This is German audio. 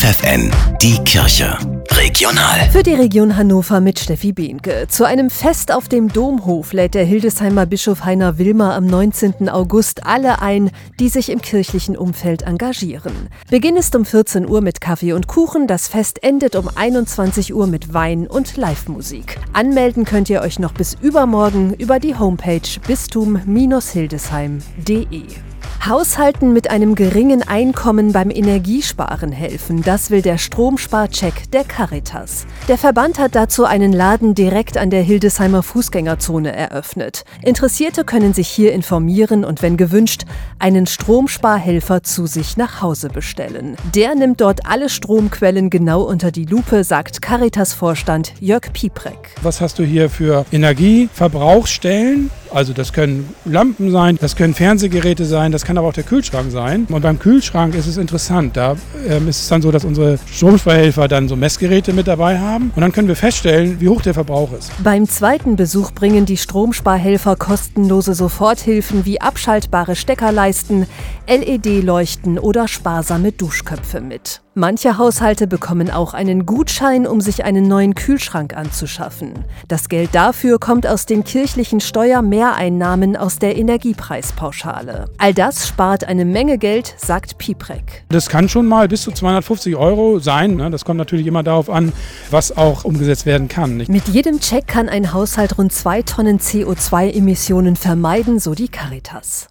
FFN, die Kirche. Regional. Für die Region Hannover mit Steffi Behnke. Zu einem Fest auf dem Domhof lädt der Hildesheimer Bischof Heiner Wilmer am 19. August alle ein, die sich im kirchlichen Umfeld engagieren. Beginn ist um 14 Uhr mit Kaffee und Kuchen, das Fest endet um 21 Uhr mit Wein und Live-Musik. Anmelden könnt ihr euch noch bis übermorgen über die Homepage bistum-hildesheim.de. Haushalten mit einem geringen Einkommen beim Energiesparen helfen, das will der Stromsparcheck der Caritas. Der Verband hat dazu einen Laden direkt an der Hildesheimer Fußgängerzone eröffnet. Interessierte können sich hier informieren und wenn gewünscht, einen Stromsparhelfer zu sich nach Hause bestellen. Der nimmt dort alle Stromquellen genau unter die Lupe, sagt Caritas-Vorstand Jörg Pieprek. Was hast du hier für Energieverbrauchsstellen? Also das können Lampen sein, das können Fernsehgeräte sein, das kann aber auch der Kühlschrank sein. Und beim Kühlschrank ist es interessant. Da ähm, ist es dann so, dass unsere Stromsparhelfer dann so Messgeräte mit dabei haben. Und dann können wir feststellen, wie hoch der Verbrauch ist. Beim zweiten Besuch bringen die Stromsparhelfer kostenlose Soforthilfen wie abschaltbare Steckerleisten, LED-Leuchten oder sparsame Duschköpfe mit. Manche Haushalte bekommen auch einen Gutschein, um sich einen neuen Kühlschrank anzuschaffen. Das Geld dafür kommt aus den kirchlichen Steuermehreinnahmen aus der Energiepreispauschale. All das spart eine Menge Geld, sagt Pieprek. Das kann schon mal bis zu 250 Euro sein. Ne? Das kommt natürlich immer darauf an, was auch umgesetzt werden kann. Mit jedem Check kann ein Haushalt rund zwei Tonnen CO2-Emissionen vermeiden, so die Caritas.